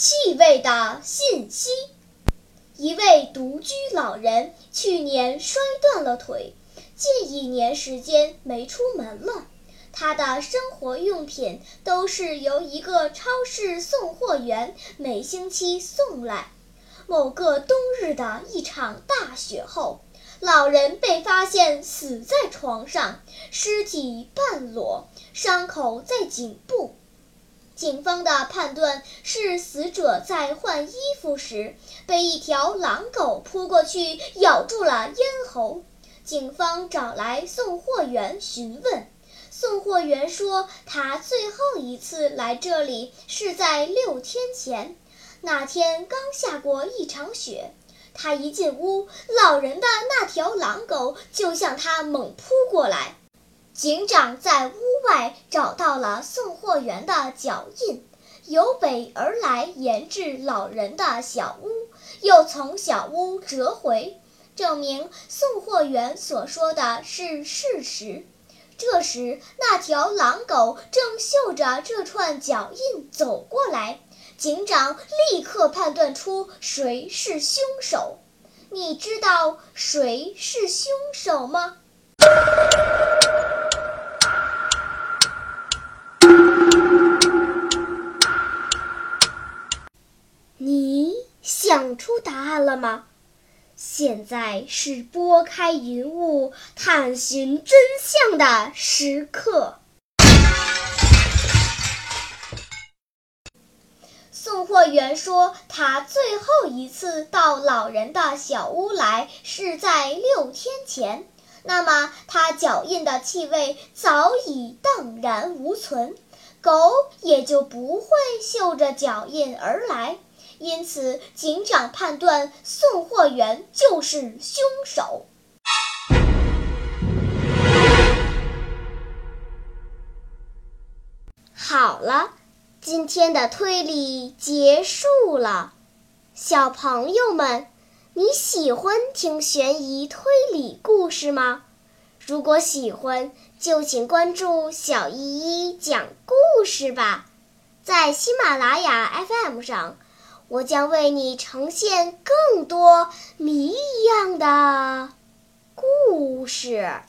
气味的信息：一位独居老人去年摔断了腿，近一年时间没出门了。他的生活用品都是由一个超市送货员每星期送来。某个冬日的一场大雪后，老人被发现死在床上，尸体半裸，伤口在颈部。警方的判断是死者在换衣服时被一条狼狗扑过去咬住了咽喉。警方找来送货员询问。送货员说，他最后一次来这里是在六天前，那天刚下过一场雪。他一进屋，老人的那条狼狗就向他猛扑过来。警长在屋外找到了送货员的脚印，由北而来沿至老人的小屋，又从小屋折回，证明送货员所说的是事实。这时，那条狼狗正嗅着这串脚印走过来。警长立刻判断出谁是凶手。你知道谁是凶手吗？出答案了吗？现在是拨开云雾探寻真相的时刻。送货员说，他最后一次到老人的小屋来是在六天前。那么，他脚印的气味早已荡然无存，狗也就不会嗅着脚印而来。因此，警长判断送货员就是凶手。好了，今天的推理结束了。小朋友们，你喜欢听悬疑推理故事吗？如果喜欢，就请关注小依依讲故事吧，在喜马拉雅 FM 上。我将为你呈现更多谜一样的故事。